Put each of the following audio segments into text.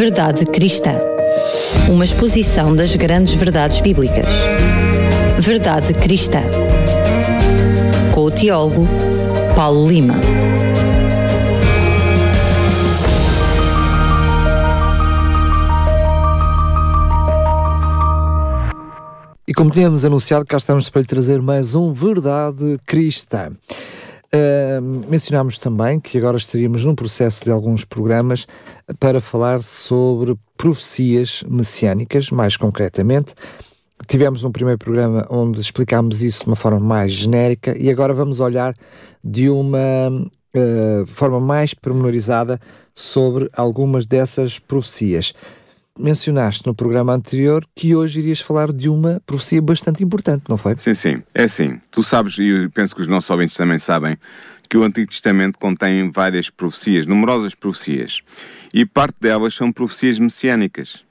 Verdade Cristã. Uma exposição das grandes verdades bíblicas. Verdade Cristã. Com o teólogo Paulo Lima. E como tínhamos anunciado, cá estamos para lhe trazer mais um Verdade Cristã. Uh, mencionámos também que agora estaríamos num processo de alguns programas para falar sobre profecias messiânicas, mais concretamente. Tivemos um primeiro programa onde explicámos isso de uma forma mais genérica e agora vamos olhar de uma uh, forma mais pormenorizada sobre algumas dessas profecias mencionaste no programa anterior que hoje irias falar de uma profecia bastante importante, não foi? Sim, sim. É assim. Tu sabes, e penso que os nossos ouvintes também sabem, que o Antigo Testamento contém várias profecias, numerosas profecias. E parte delas são profecias messiânicas.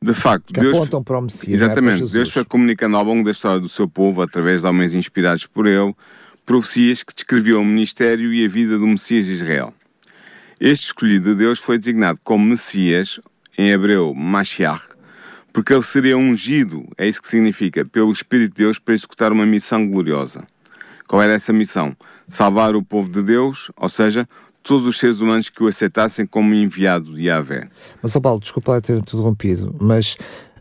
De facto, que Deus. apontam para o Messias. É? Exatamente. É? Deus foi comunicando ao longo da história do seu povo, através de homens inspirados por ele, profecias que descreviam o ministério e a vida do Messias de Israel. Este escolhido de Deus foi designado como Messias em hebreu, Mashiach, porque ele seria ungido, é isso que significa, pelo Espírito de Deus para executar uma missão gloriosa. Qual era essa missão? Salvar o povo de Deus, ou seja, todos os seres humanos que o aceitassem como enviado de Yahvé. Mas, São Paulo, desculpa lá ter interrompido, mas,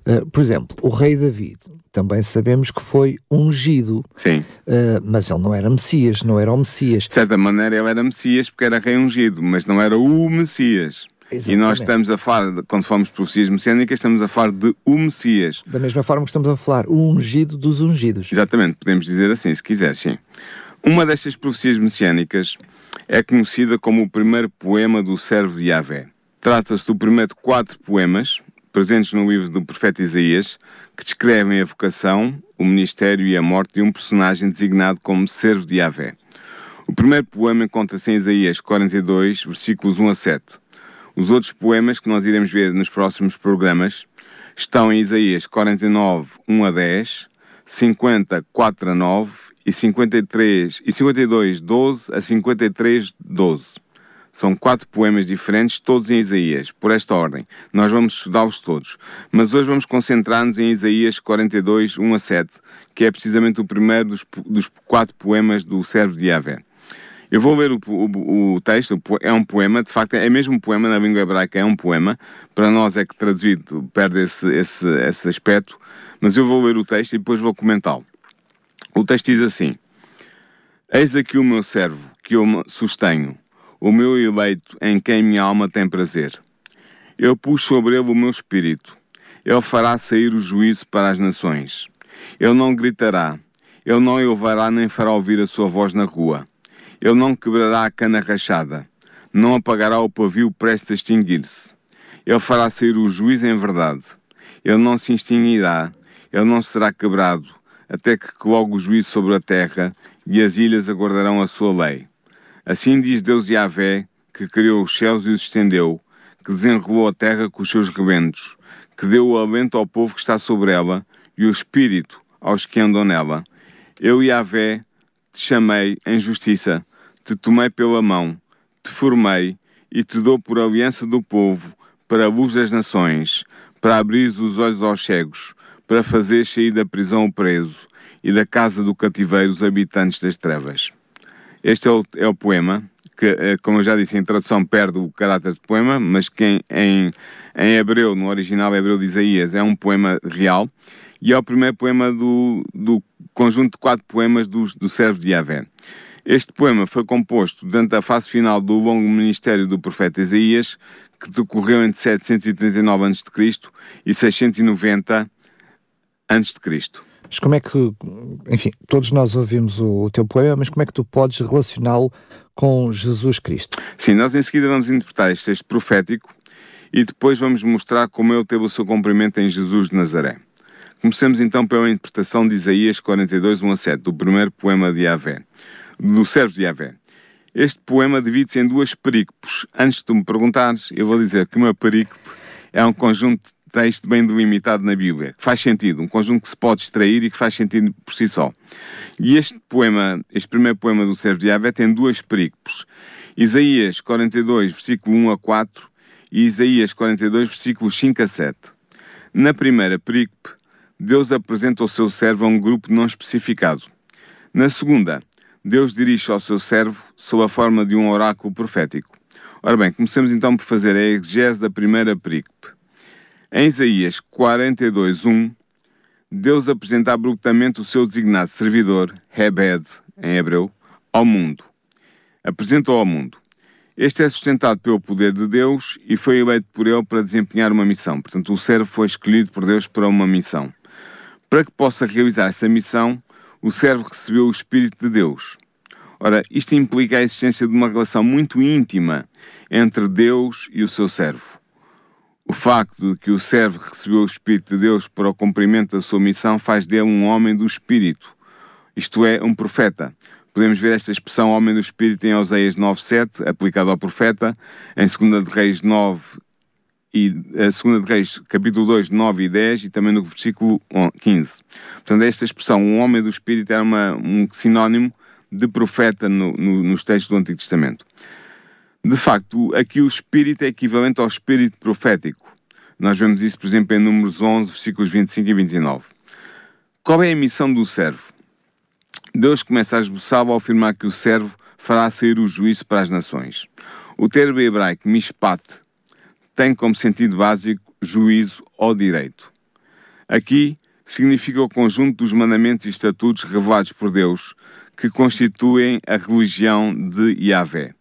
uh, por exemplo, o rei David, também sabemos que foi ungido. Sim. Uh, mas ele não era Messias, não era o Messias. De certa maneira ele era Messias porque era rei ungido, mas não era o Messias. Exatamente. E nós estamos a falar, quando falamos de profecias messiânicas, estamos a falar de o Messias. Da mesma forma que estamos a falar, o ungido dos ungidos. Exatamente, podemos dizer assim, se quiser, sim. Uma destas profecias messiânicas é conhecida como o primeiro poema do servo de Yahvé. Trata-se do primeiro de quatro poemas, presentes no livro do profeta Isaías, que descrevem a vocação, o ministério e a morte de um personagem designado como servo de Yahvé. O primeiro poema encontra-se em Isaías 42, versículos 1 a 7. Os outros poemas que nós iremos ver nos próximos programas estão em Isaías 49, 1 a 10, 50, 4 a 9 e 53 e 52, 12 a 53, 12. São quatro poemas diferentes, todos em Isaías, por esta ordem. Nós vamos estudá-los todos. Mas hoje vamos concentrar-nos em Isaías 42, 1 a 7, que é precisamente o primeiro dos, dos quatro poemas do servo de Yahvé. Eu vou ler o, o, o, texto, é um poema, de facto é mesmo um poema na língua hebraica, é um poema. Para nós é que traduzido perde esse, esse, esse aspecto, mas eu vou ler o texto e depois vou comentá-lo. O texto diz assim: Eis aqui o meu servo, que eu sustenho, o meu eleito, em quem minha alma tem prazer. Eu pus sobre ele o meu espírito. Ele fará sair o juízo para as nações. Ele não gritará, ele não elevará nem fará ouvir a sua voz na rua ele não quebrará a cana rachada, não apagará o pavio prestes a extinguir-se. Ele fará sair o juízo em verdade. Ele não se extinguirá, ele não será quebrado, até que coloque o juízo sobre a terra e as ilhas aguardarão a sua lei. Assim diz Deus Yahvé, que criou os céus e os estendeu, que desenrolou a terra com os seus rebentos, que deu o alento ao povo que está sobre ela e o espírito aos que andam nela. Eu, Yahvé, te chamei em justiça, te tomei pela mão, te formei e te dou por aliança do povo, para a luz das nações, para abrir os olhos aos cegos, para fazer sair da prisão o preso e da casa do cativeiro os habitantes das trevas. Este é o, é o poema, que, eh, como eu já disse, em tradução perde o caráter de poema, mas que em, em, em hebreu, no original hebreu de Isaías, é um poema real, e é o primeiro poema do, do conjunto de quatro poemas do, do servo de Yahvé. Este poema foi composto durante a fase final do longo ministério do profeta Isaías, que decorreu entre 739 a.C. e 690 a.C. Mas como é que, enfim, todos nós ouvimos o, o teu poema, mas como é que tu podes relacioná-lo com Jesus Cristo? Sim, nós em seguida vamos interpretar este texto profético e depois vamos mostrar como ele teve o seu cumprimento em Jesus de Nazaré. Comecemos então pela interpretação de Isaías 42, 1 a 7, do primeiro poema de Yahvé do servo de Yahvé. Este poema divide-se em duas perícopes. Antes de tu me perguntares, eu vou dizer que uma perícope é um conjunto de texto bem delimitado na Bíblia, que faz sentido, um conjunto que se pode extrair e que faz sentido por si só. E este poema, este primeiro poema do servo de Yahvé tem duas perícopes. Isaías 42, versículo 1 a 4 e Isaías 42, versículos 5 a 7. Na primeira perícope, Deus apresenta o seu servo a um grupo não especificado. Na segunda, Deus dirige ao seu servo sob a forma de um oráculo profético. Ora bem, começamos então por fazer a exegese da primeira perícope. Em Isaías 42, 1, Deus apresenta abruptamente o seu designado servidor, Hebed, em hebreu, ao mundo. Apresentou ao mundo. Este é sustentado pelo poder de Deus e foi eleito por ele para desempenhar uma missão. Portanto, o servo foi escolhido por Deus para uma missão. Para que possa realizar essa missão, o servo recebeu o Espírito de Deus. Ora, isto implica a existência de uma relação muito íntima entre Deus e o seu servo. O facto de que o servo recebeu o Espírito de Deus para o cumprimento da sua missão faz dele um homem do Espírito, isto é, um profeta. Podemos ver esta expressão homem do Espírito em Oséias 9.7, aplicado ao profeta, em 2 de Reis 9 e a eh, 2 de Reis, capítulo 2, 9 e 10, e também no versículo 15. Portanto, esta expressão, um homem do Espírito, era uma, um sinónimo de profeta no, no, nos textos do Antigo Testamento. De facto, aqui o Espírito é equivalente ao Espírito profético. Nós vemos isso, por exemplo, em Números 11, versículos 25 e 29. Qual é a missão do servo? Deus começa a esboçá-lo ao afirmar que o servo fará sair o juízo para as nações. O termo hebraico mishpat tem como sentido básico juízo ou direito. Aqui significa o conjunto dos mandamentos e estatutos revelados por Deus que constituem a religião de Yahvé.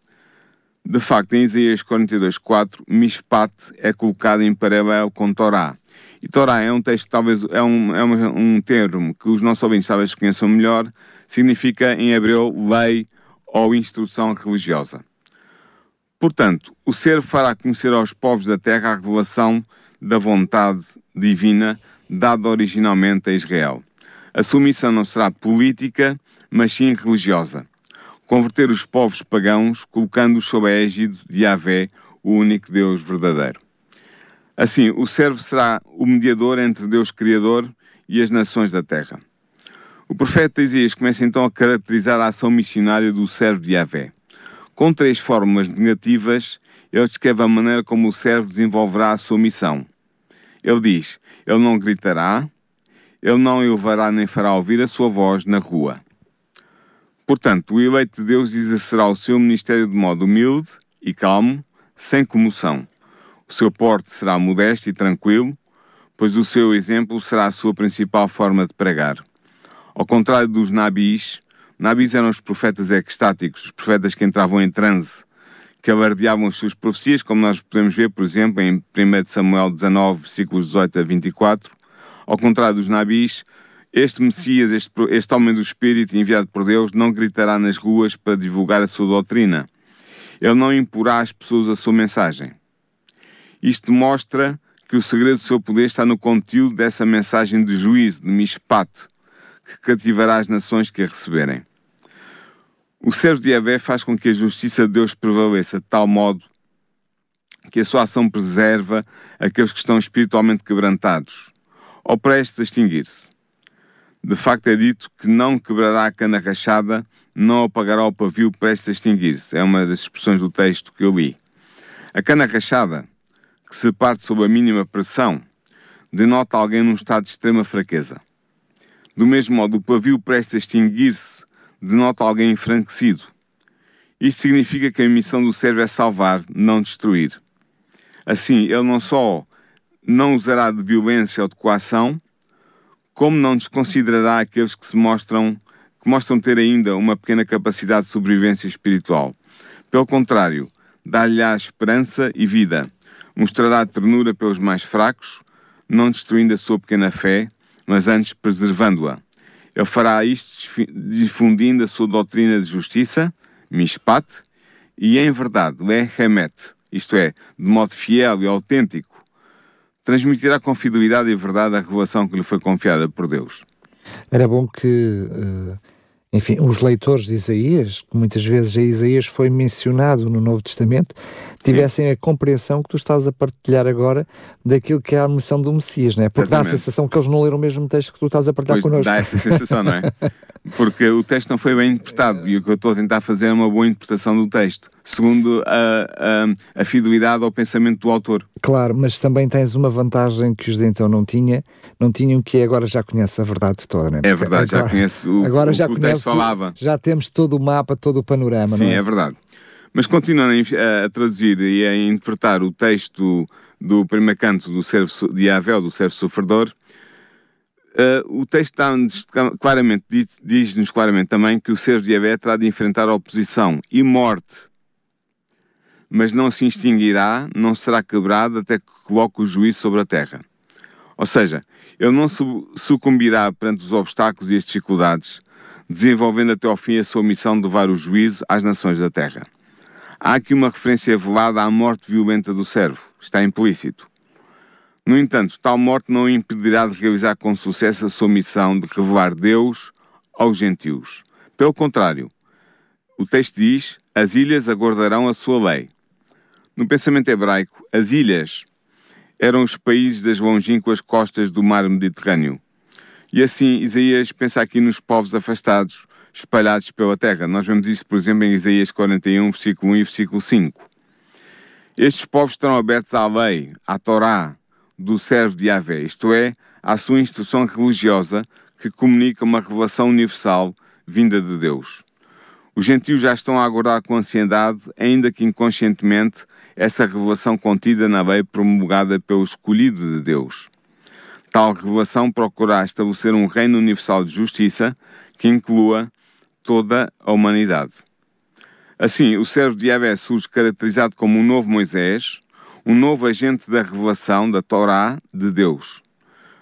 De facto, em Isaías 42.4, Mishpat é colocado em paralelo com Torá. E Torá é um texto, talvez, é um, é um, termo que os nossos ouvintes talvez conheçam melhor, significa em hebreu lei ou instrução religiosa. Portanto, o ser fará conhecer aos povos da terra a revelação da vontade divina dada originalmente a Israel. A sua missão não será política, mas sim religiosa. Converter os povos pagãos, colocando-os sob a égide de Yahvé, o único Deus verdadeiro. Assim, o servo será o mediador entre Deus Criador e as nações da terra. O profeta Isaías começa então a caracterizar a ação missionária do servo de Yahvé. Com três formas negativas, ele descreve a maneira como o servo desenvolverá a sua missão. Ele diz: Ele não gritará, ele não elevará nem fará ouvir a sua voz na rua. Portanto, o eleito de Deus exercerá o seu ministério de modo humilde e calmo, sem comoção. O seu porte será modesto e tranquilo, pois o seu exemplo será a sua principal forma de pregar. Ao contrário dos nabis, nabis eram os profetas extáticos, os profetas que entravam em transe, que alardeavam as suas profecias, como nós podemos ver, por exemplo, em 1 Samuel 19, versículos 18 a 24. Ao contrário dos nabis, este Messias, este, este homem do Espírito enviado por Deus, não gritará nas ruas para divulgar a sua doutrina. Ele não imporá às pessoas a sua mensagem. Isto mostra que o segredo do seu poder está no conteúdo dessa mensagem de juízo, de mishpat, que cativará as nações que a receberem. O servo de Yahvé faz com que a justiça de Deus prevaleça de tal modo que a sua ação preserva aqueles que estão espiritualmente quebrantados ou prestes a extinguir-se. De facto, é dito que não quebrará a cana rachada, não apagará o pavio prestes a extinguir-se. É uma das expressões do texto que eu li. A cana rachada, que se parte sob a mínima pressão, denota alguém num estado de extrema fraqueza. Do mesmo modo, o pavio prestes a extinguir-se denota alguém enfranquecido. Isto significa que a missão do servo é salvar, não destruir. Assim, ele não só não usará de violência ou de coação, como não desconsiderará aqueles que se mostram que mostram ter ainda uma pequena capacidade de sobrevivência espiritual. Pelo contrário, dá-lhe-á esperança e vida, mostrará ternura pelos mais fracos, não destruindo a sua pequena fé, mas antes preservando-a. Ele fará isto difundindo a sua doutrina de justiça, mishpat, e em verdade, lehemet, isto é, de modo fiel e autêntico, transmitirá com fidelidade e verdade a revelação que lhe foi confiada por Deus. Era bom que uh, enfim, os leitores de Isaías, que muitas vezes a Isaías foi mencionado no Novo Testamento, tivessem Sim. a compreensão que tu estás a partilhar agora daquilo que é a missão do Messias, não é? Porque Exatamente. dá a sensação que eles não leram o mesmo texto que tu estás a partilhar pois connosco. Dá essa sensação, não é? Porque o texto não foi bem interpretado e o que eu estou a tentar fazer é uma boa interpretação do texto. Segundo a, a, a, fidelidade ao pensamento do autor. Claro, mas também tens uma vantagem que os de então não tinha, não tinham que agora já conhece a verdade toda, não é? é verdade, agora, já conhece o, agora o, já o conhece, falava. Já temos todo o mapa, todo o panorama, Sim, é? é? verdade. Mas continuando a, a, traduzir e a interpretar o texto do primeiro canto do servo de Avel, do servo sofredor, uh, o texto claramente, diz-nos claramente também que o servo de Avé terá de enfrentar oposição e morte mas não se extinguirá, não será quebrado até que coloque o juízo sobre a terra. Ou seja, ele não sucumbirá perante os obstáculos e as dificuldades, desenvolvendo até ao fim a sua missão de levar o juízo às nações da terra. Há aqui uma referência velada à morte violenta do servo, está implícito. No entanto, tal morte não o impedirá de realizar com sucesso a sua missão de revelar Deus aos gentios. Pelo contrário, o texto diz: as ilhas aguardarão a sua lei. No pensamento hebraico, as ilhas eram os países das longínquas costas do mar Mediterrâneo. E assim, Isaías pensa aqui nos povos afastados, espalhados pela terra. Nós vemos isso, por exemplo, em Isaías 41, versículo 1 e versículo 5. Estes povos estão abertos à lei, à Torá, do servo de Yahvé, isto é, à sua instrução religiosa que comunica uma revelação universal vinda de Deus. Os gentios já estão a aguardar com ansiedade, ainda que inconscientemente, essa revelação contida na lei promulgada pelo escolhido de Deus. Tal revelação procurará estabelecer um reino universal de justiça que inclua toda a humanidade. Assim, o servo de Yahvé surge caracterizado como um novo Moisés, um novo agente da revelação da Torá de Deus.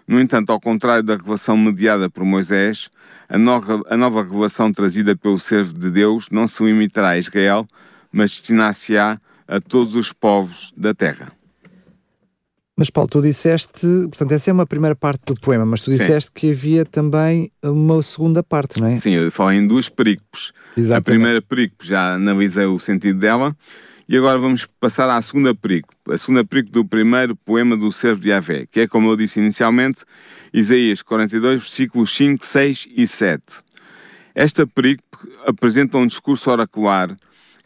No entanto, ao contrário da revelação mediada por Moisés, a nova, a nova revelação trazida pelo servo de Deus não se limitará a Israel, mas destinar-se-á a todos os povos da terra. Mas Paulo, tu disseste, portanto, essa é uma primeira parte do poema, mas tu disseste Sim. que havia também uma segunda parte, não é? Sim, eu falei em duas perícopes. Exatamente. A primeira perícope já analisei o sentido dela, e agora vamos passar à segunda perícope, a segunda perícope do primeiro poema do servo de Avé, que é, como eu disse inicialmente, Isaías 42, versículos 5, 6 e 7. Esta perícope apresenta um discurso oracular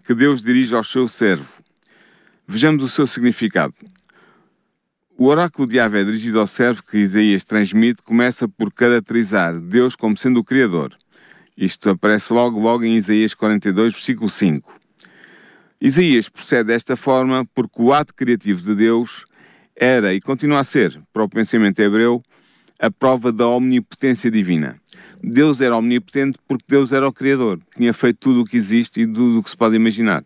que Deus dirige ao seu servo, Vejamos o seu significado. O oráculo de Yahvé dirigido ao servo que Isaías transmite começa por caracterizar Deus como sendo o Criador. Isto aparece logo, logo em Isaías 42, versículo 5. Isaías procede desta forma porque o ato criativo de Deus era e continua a ser, para o pensamento hebreu, a prova da omnipotência divina. Deus era omnipotente porque Deus era o Criador, tinha feito tudo o que existe e tudo o que se pode imaginar.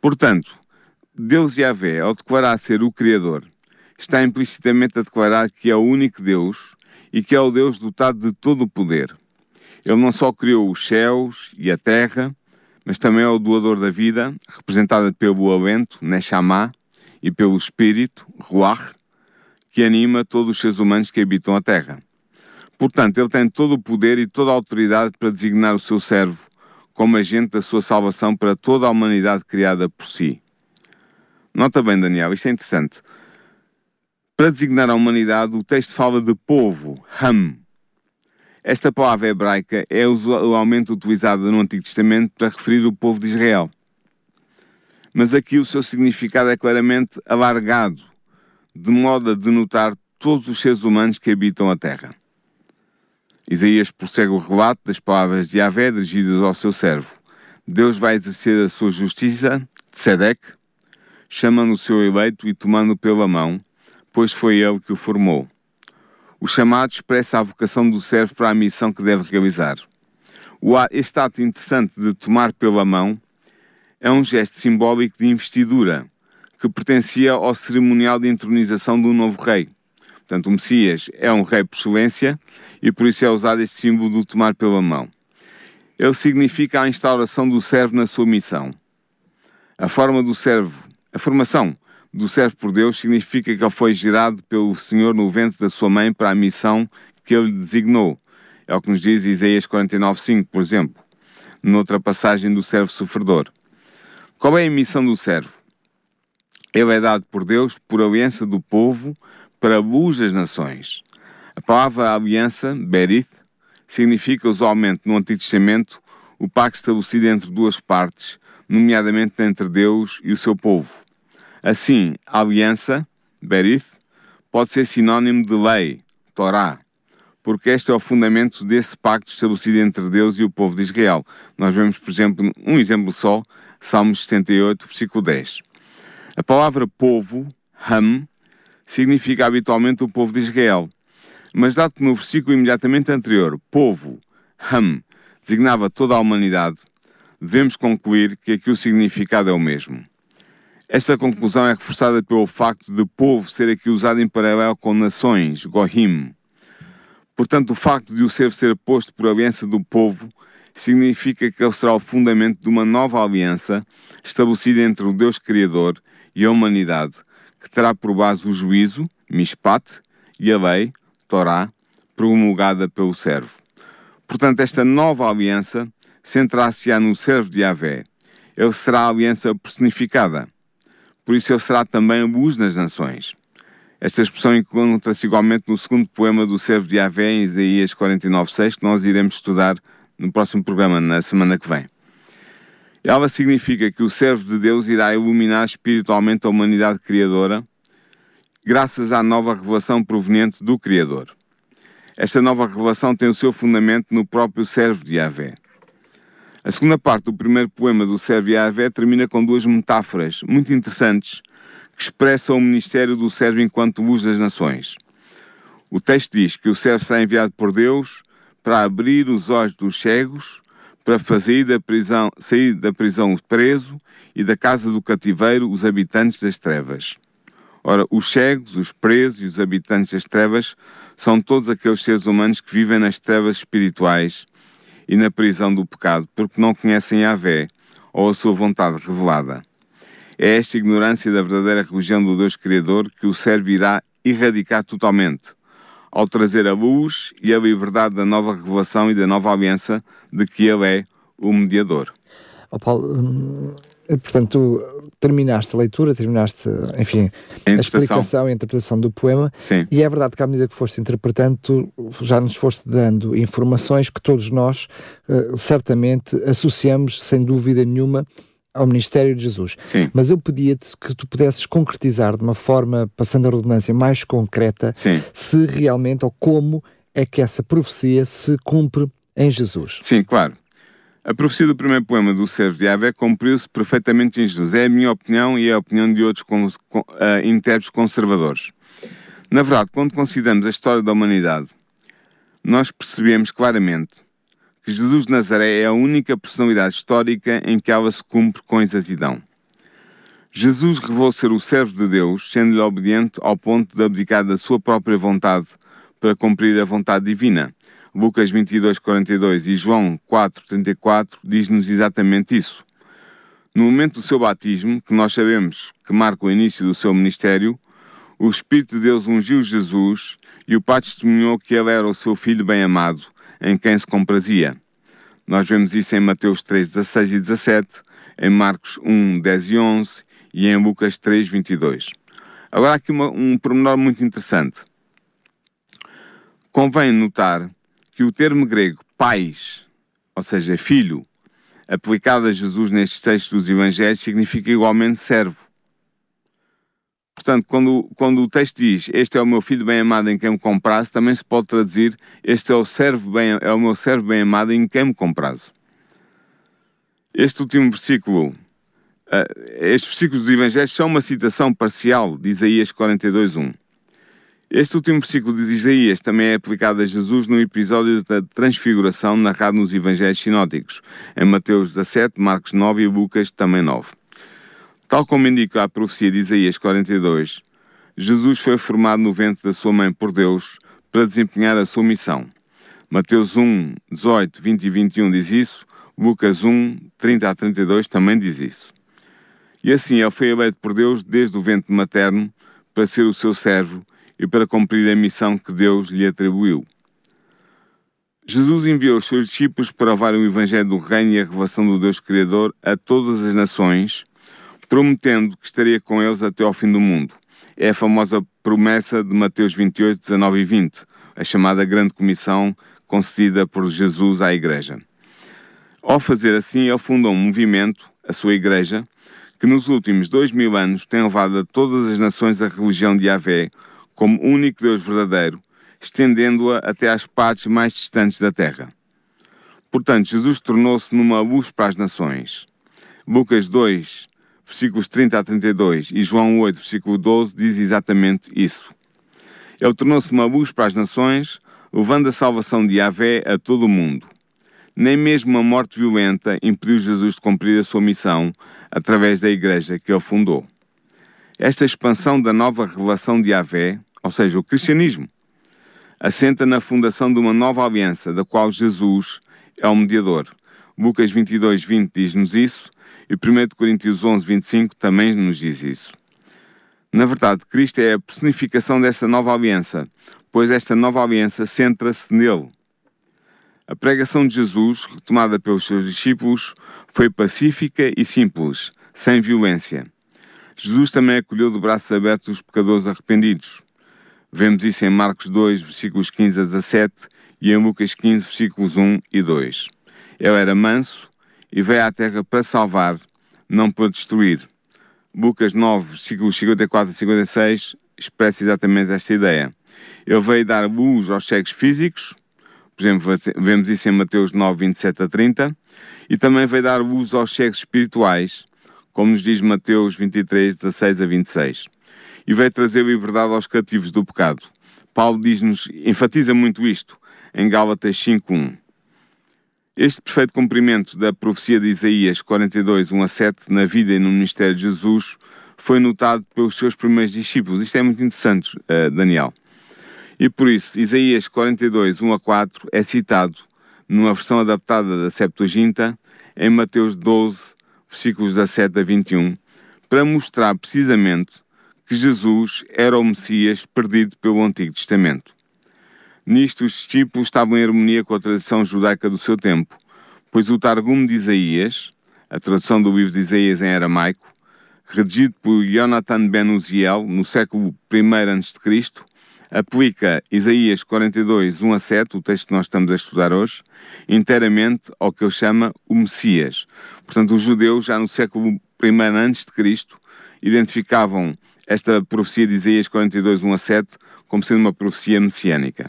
Portanto, Deus Yahvé, ao declarar ser o Criador, está implicitamente a declarar que é o único Deus e que é o Deus dotado de todo o poder. Ele não só criou os céus e a terra, mas também é o doador da vida, representada pelo alento, Neshama, e pelo espírito, Ruach, que anima todos os seres humanos que habitam a terra. Portanto, ele tem todo o poder e toda a autoridade para designar o seu servo como agente da sua salvação para toda a humanidade criada por si. Nota bem, Daniel, isto é interessante. Para designar a humanidade, o texto fala de povo, Ham. Esta palavra hebraica é usualmente utilizada no Antigo Testamento para referir o povo de Israel. Mas aqui o seu significado é claramente alargado, de modo a denotar todos os seres humanos que habitam a terra. Isaías prossegue o relato das palavras de Yahvé dirigidas ao seu servo. Deus vai exercer a sua justiça, Tzedek, chamando o seu eleito e tomando-o pela mão, pois foi ele que o formou. O chamado expressa a vocação do servo para a missão que deve realizar. Este ato interessante de tomar pela mão é um gesto simbólico de investidura que pertencia ao cerimonial de entronização do novo rei. Portanto, o Messias é um rei por excelência e por isso é usado este símbolo do tomar pela mão. Ele significa a instauração do servo na sua missão. A forma do servo a formação do servo por Deus significa que ele foi gerado pelo Senhor no ventre da sua mãe para a missão que ele designou. É o que nos diz Isaías 49.5, por exemplo, noutra passagem do servo sofredor. Qual é a missão do servo? Ele é dado por Deus por aliança do povo para a luz das nações. A palavra aliança, Berith, significa usualmente no Antigo Testamento o pacto estabelecido entre duas partes, nomeadamente entre Deus e o seu povo. Assim, aliança, Berith, pode ser sinônimo de lei, Torá, porque este é o fundamento desse pacto estabelecido entre Deus e o povo de Israel. Nós vemos, por exemplo, um exemplo só, Salmos 78, versículo 10. A palavra povo, Ham, significa habitualmente o povo de Israel, mas dado que no versículo imediatamente anterior, povo, Ham, designava toda a humanidade, devemos concluir que aqui o significado é o mesmo. Esta conclusão é reforçada pelo facto de povo ser aqui usado em paralelo com nações, Gohim. Portanto, o facto de o servo ser posto por aliança do povo significa que ele será o fundamento de uma nova aliança estabelecida entre o Deus Criador e a humanidade, que terá por base o juízo, Mishpat, e a lei, Torá, promulgada pelo servo. Portanto, esta nova aliança centrar-se-á no servo de Yahvé. Ele será a aliança personificada. Por isso, ele será também a luz nas nações. Esta expressão encontra-se igualmente no segundo poema do servo de Yahvé, em Isaías 49.6, que nós iremos estudar no próximo programa, na semana que vem. Ela significa que o servo de Deus irá iluminar espiritualmente a humanidade criadora, graças à nova revelação proveniente do Criador. Esta nova revelação tem o seu fundamento no próprio servo de Yahvé. A segunda parte do primeiro poema do servo Yahvé termina com duas metáforas muito interessantes que expressam o ministério do servo enquanto luz das nações. O texto diz que o servo será enviado por Deus para abrir os olhos dos cegos, para fazer da prisão, sair da prisão o preso e da casa do cativeiro os habitantes das trevas. Ora, os cegos, os presos e os habitantes das trevas são todos aqueles seres humanos que vivem nas trevas espirituais e na prisão do pecado, porque não conhecem a Vé ou a sua vontade revelada. É esta ignorância da verdadeira religião do Deus Criador que o servo irá erradicar totalmente, ao trazer a luz e a liberdade da nova revelação e da nova aliança de que Ele é o mediador. Oh, Paulo, portanto, terminaste a leitura, terminaste, enfim, a, a explicação e a interpretação do poema. Sim. E é verdade que à medida que foste interpretando, tu já nos foste dando informações que todos nós uh, certamente associamos, sem dúvida nenhuma, ao ministério de Jesus. Sim. Mas eu pedia-te que tu pudesses concretizar de uma forma, passando a redundância, mais concreta, Sim. se realmente ou como é que essa profecia se cumpre em Jesus. Sim, claro. A profecia do primeiro poema do servo de Yahvé cumpriu-se perfeitamente em Jesus. É a minha opinião e é a opinião de outros uh, intérpretes conservadores. Na verdade, quando consideramos a história da humanidade, nós percebemos claramente que Jesus de Nazaré é a única personalidade histórica em que ela se cumpre com exatidão. Jesus revelou ser o servo de Deus, sendo-lhe obediente ao ponto de abdicar da sua própria vontade para cumprir a vontade divina. Lucas 22, 42 e João 4, 34 diz-nos exatamente isso. No momento do seu batismo, que nós sabemos que marca o início do seu ministério, o Espírito de Deus ungiu Jesus e o Pai testemunhou que ele era o seu Filho bem-amado, em quem se comprazia. Nós vemos isso em Mateus 3, 16 e 17, em Marcos 1, 10 e 11 e em Lucas 3, 22. Agora, aqui uma, um pormenor muito interessante. Convém notar que o termo grego pais, ou seja, filho, aplicado a Jesus nestes textos dos Evangelhos, significa igualmente servo. Portanto, quando, quando o texto diz este é o meu filho bem amado em quem me comprasse, também se pode traduzir este é o, servo bem, é o meu servo bem amado em quem me comprasse. Este último versículo, uh, estes versículos dos Evangelhos são uma citação parcial de Isaías 42.1. Este último versículo de Isaías também é aplicado a Jesus no episódio da transfiguração narrado nos Evangelhos sinóticos, em Mateus 17, Marcos 9 e Lucas também 9. Tal como indica a profecia de Isaías 42, Jesus foi formado no ventre da sua mãe por Deus para desempenhar a sua missão. Mateus 1, 18, 20 e 21 diz isso, Lucas 1, 30 a 32 também diz isso. E assim ele foi eleito por Deus desde o ventre materno para ser o seu servo e para cumprir a missão que Deus lhe atribuiu. Jesus enviou os seus discípulos para levar o Evangelho do Reino e a revelação do Deus Criador a todas as nações, prometendo que estaria com eles até ao fim do mundo. É a famosa promessa de Mateus 28, 19 e 20, a chamada Grande Comissão concedida por Jesus à Igreja. Ao fazer assim, ele fundou um movimento, a sua Igreja, que nos últimos dois mil anos tem levado a todas as nações a religião de Yahvé como único Deus verdadeiro, estendendo-a até às partes mais distantes da terra. Portanto, Jesus tornou-se numa luz para as nações. Lucas 2, versículos 30 a 32 e João 8, versículo 12 diz exatamente isso. Ele tornou-se uma luz para as nações, levando a salvação de Yahvé a todo o mundo. Nem mesmo uma morte violenta impediu Jesus de cumprir a sua missão através da igreja que ele fundou. Esta expansão da nova revelação de Yahvé, ou seja, o cristianismo, assenta na fundação de uma nova aliança, da qual Jesus é o mediador. Lucas 22, 20 diz-nos isso, e 1 Coríntios 11, 25 também nos diz isso. Na verdade, Cristo é a personificação dessa nova aliança, pois esta nova aliança centra-se nele. A pregação de Jesus, retomada pelos seus discípulos, foi pacífica e simples, sem violência. Jesus também acolheu de braços abertos os pecadores arrependidos. Vemos isso em Marcos 2, versículos 15 a 17 e em Lucas 15, versículos 1 e 2. Ele era manso e veio à terra para salvar, não para destruir. Lucas 9, versículos 54 a 56 expressa exatamente esta ideia. Ele veio dar luz aos cegos físicos, por exemplo, vemos isso em Mateus 9, 27 a 30, e também veio dar luz aos cegos espirituais, como nos diz Mateus 23, 16 a 26. E veio trazer liberdade aos cativos do pecado. Paulo diz-nos, enfatiza muito isto, em Gálatas 5, 1. Este perfeito cumprimento da profecia de Isaías 42, 1 a 7, na vida e no ministério de Jesus, foi notado pelos seus primeiros discípulos. Isto é muito interessante, uh, Daniel. E por isso, Isaías 42, 1 a 4 é citado numa versão adaptada da Septuaginta em Mateus 12, versículos 17 a 21, para mostrar precisamente que Jesus era o Messias perdido pelo Antigo Testamento. Nisto, os discípulos estavam em harmonia com a tradição judaica do seu tempo, pois o Targum de Isaías, a tradução do livro de Isaías em aramaico, redigido por Jonathan ben Uziel no século I a.C., aplica Isaías 42, 1 a 7, o texto que nós estamos a estudar hoje, inteiramente ao que ele chama o Messias. Portanto, os judeus, já no século I Cristo, identificavam esta profecia de Isaías 42, 1 a 7 como sendo uma profecia messiânica.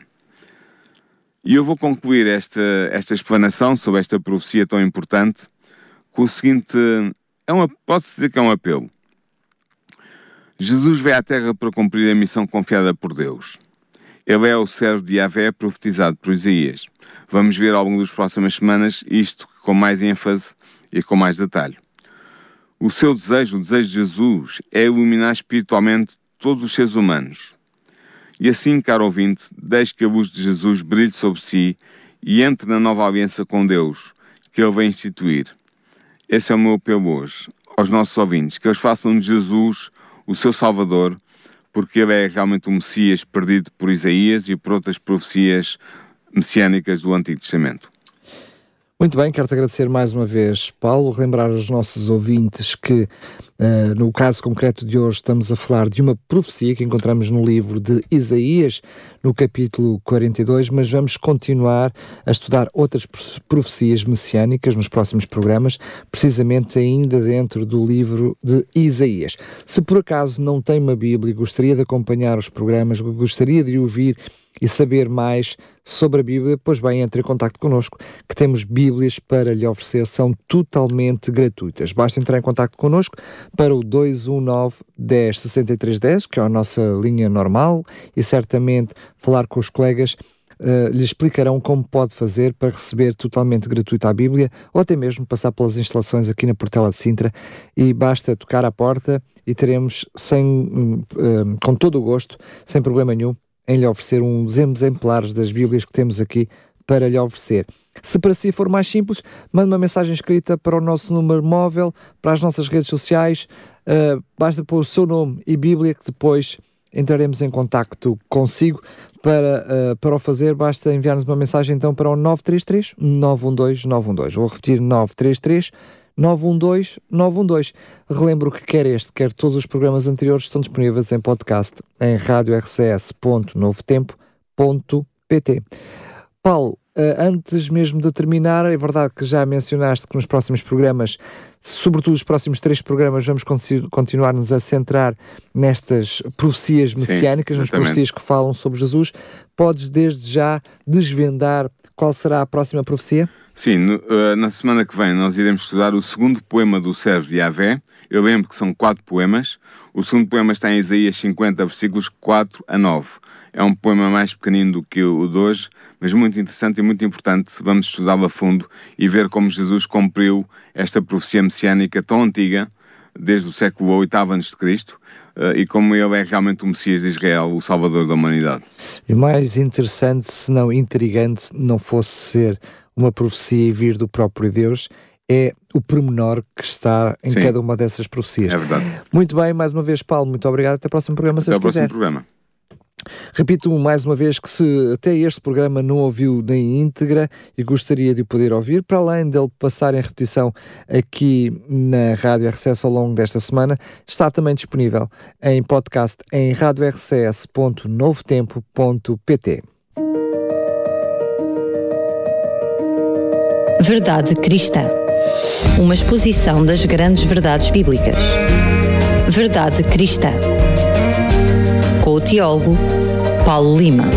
E eu vou concluir esta, esta explanação sobre esta profecia tão importante com o seguinte: é uma, pode-se dizer que é um apelo. Jesus veio à Terra para cumprir a missão confiada por Deus. Ele é o servo de Yahvé profetizado por Isaías. Vamos ver ao longo das próximas semanas isto com mais ênfase e com mais detalhe. O seu desejo, o desejo de Jesus, é iluminar espiritualmente todos os seres humanos. E assim, caro ouvinte, deixe que a luz de Jesus brilhe sobre si e entre na nova aliança com Deus, que Ele vai instituir. Esse é o meu apelo hoje, aos nossos ouvintes, que eles façam de Jesus o seu Salvador, porque ele é realmente o Messias perdido por Isaías e por outras profecias messiânicas do Antigo Testamento. Muito bem, quero-te agradecer mais uma vez, Paulo. Lembrar aos nossos ouvintes que Uh, no caso concreto de hoje, estamos a falar de uma profecia que encontramos no livro de Isaías, no capítulo 42, mas vamos continuar a estudar outras profecias messiânicas nos próximos programas, precisamente ainda dentro do livro de Isaías. Se por acaso não tem uma Bíblia e gostaria de acompanhar os programas, gostaria de ouvir e saber mais sobre a Bíblia, pois bem, entre em contato connosco, que temos Bíblias para lhe oferecer, são totalmente gratuitas. Basta entrar em contato connosco para o 219 10 63 10, que é a nossa linha normal, e certamente falar com os colegas uh, lhe explicarão como pode fazer para receber totalmente gratuito a Bíblia, ou até mesmo passar pelas instalações aqui na Portela de Sintra, e basta tocar à porta e teremos, sem, uh, com todo o gosto, sem problema nenhum, em lhe oferecer uns exemplares das Bíblias que temos aqui para lhe oferecer. Se para si for mais simples, mande uma mensagem escrita para o nosso número móvel, para as nossas redes sociais, uh, basta pôr o seu nome e Bíblia que depois entraremos em contacto consigo para, uh, para o fazer, basta enviar-nos uma mensagem então para o 933 912 912. Vou repetir 933 912 912. Relembro que quer este, quer todos os programas anteriores estão disponíveis em podcast em radiorcs.novotempo.pt. Paulo, Uh, antes mesmo de terminar, é verdade que já mencionaste que nos próximos programas sobretudo os próximos três programas, vamos continuar-nos a centrar nestas profecias messiânicas, Sim, nas profecias que falam sobre Jesus. Podes desde já desvendar qual será a próxima profecia? Sim, no, uh, na semana que vem nós iremos estudar o segundo poema do servo de Yahvé. Eu lembro que são quatro poemas. O segundo poema está em Isaías 50, versículos 4 a 9. É um poema mais pequenino do que o de hoje, mas muito interessante e muito importante. Vamos estudá-lo a fundo e ver como Jesus cumpriu esta profecia messiânica tão antiga, desde o século VIII a.C., e como ele é realmente o Messias de Israel, o Salvador da humanidade. E mais interessante, se não intrigante, não fosse ser uma profecia e vir do próprio Deus, é o pormenor que está em Sim, cada uma dessas profecias. É verdade. Muito bem, mais uma vez, Paulo, muito obrigado. Até o próximo programa, se Até o próximo programa. Repito mais uma vez que se até este programa não ouviu na íntegra e gostaria de o poder ouvir, para além dele passar em repetição aqui na Rádio RCS ao longo desta semana, está também disponível em podcast em radiorcs.novotempo.pt. Verdade Cristã. Uma exposição das grandes verdades bíblicas. Verdade Cristã. Teólogo Paulo Lima.